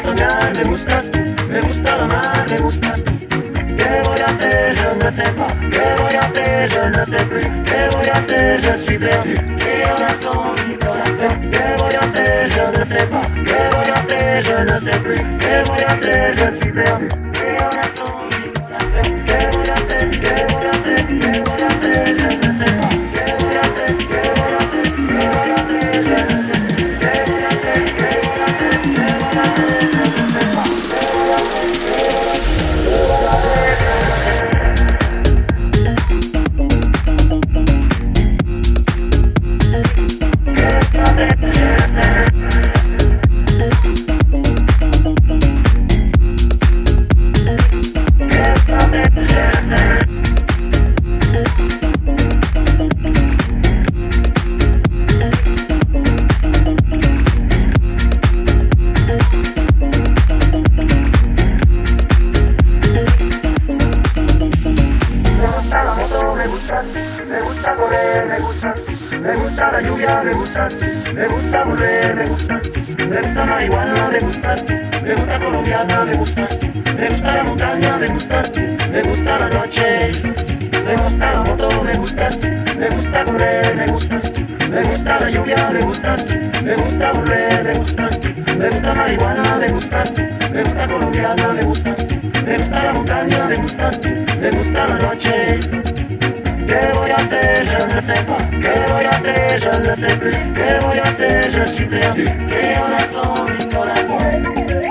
soñar, me gustas tú, me gusta la mar, me gustas tú. ¿Qué voy a hacer? Je ne sais pas. ¿Qué voy a hacer? Je ne sais plus. ¿Qué voy a hacer? Je suis perdu. Mi corazón, mi corazón. ¿Qué voy a hacer? Je ne sais pas. ¿Qué voy a hacer? Je ne sais plus. ¿Qué voy a hacer? Je suis perdu. Correr, me gusta, me gusta la lluvia, me gusta, me gusta volver, me gusta, me gusta marihuana, me gusta, me gusta colombiana, me gusta, me gusta la montaña, me gusta, me gusta la noche, me gusta la moto, me gusta, me gusta correr, me gusta, me gusta la lluvia, me gusta, me gusta volver, me gusta, me gusta marihuana, me gusta, me gusta colombiana, me gusta, me gusta la montaña, me gusta, me gusta la noche. je ne sais pas. Que je ne sais plus. Que je suis perdu. Que on a sans lui,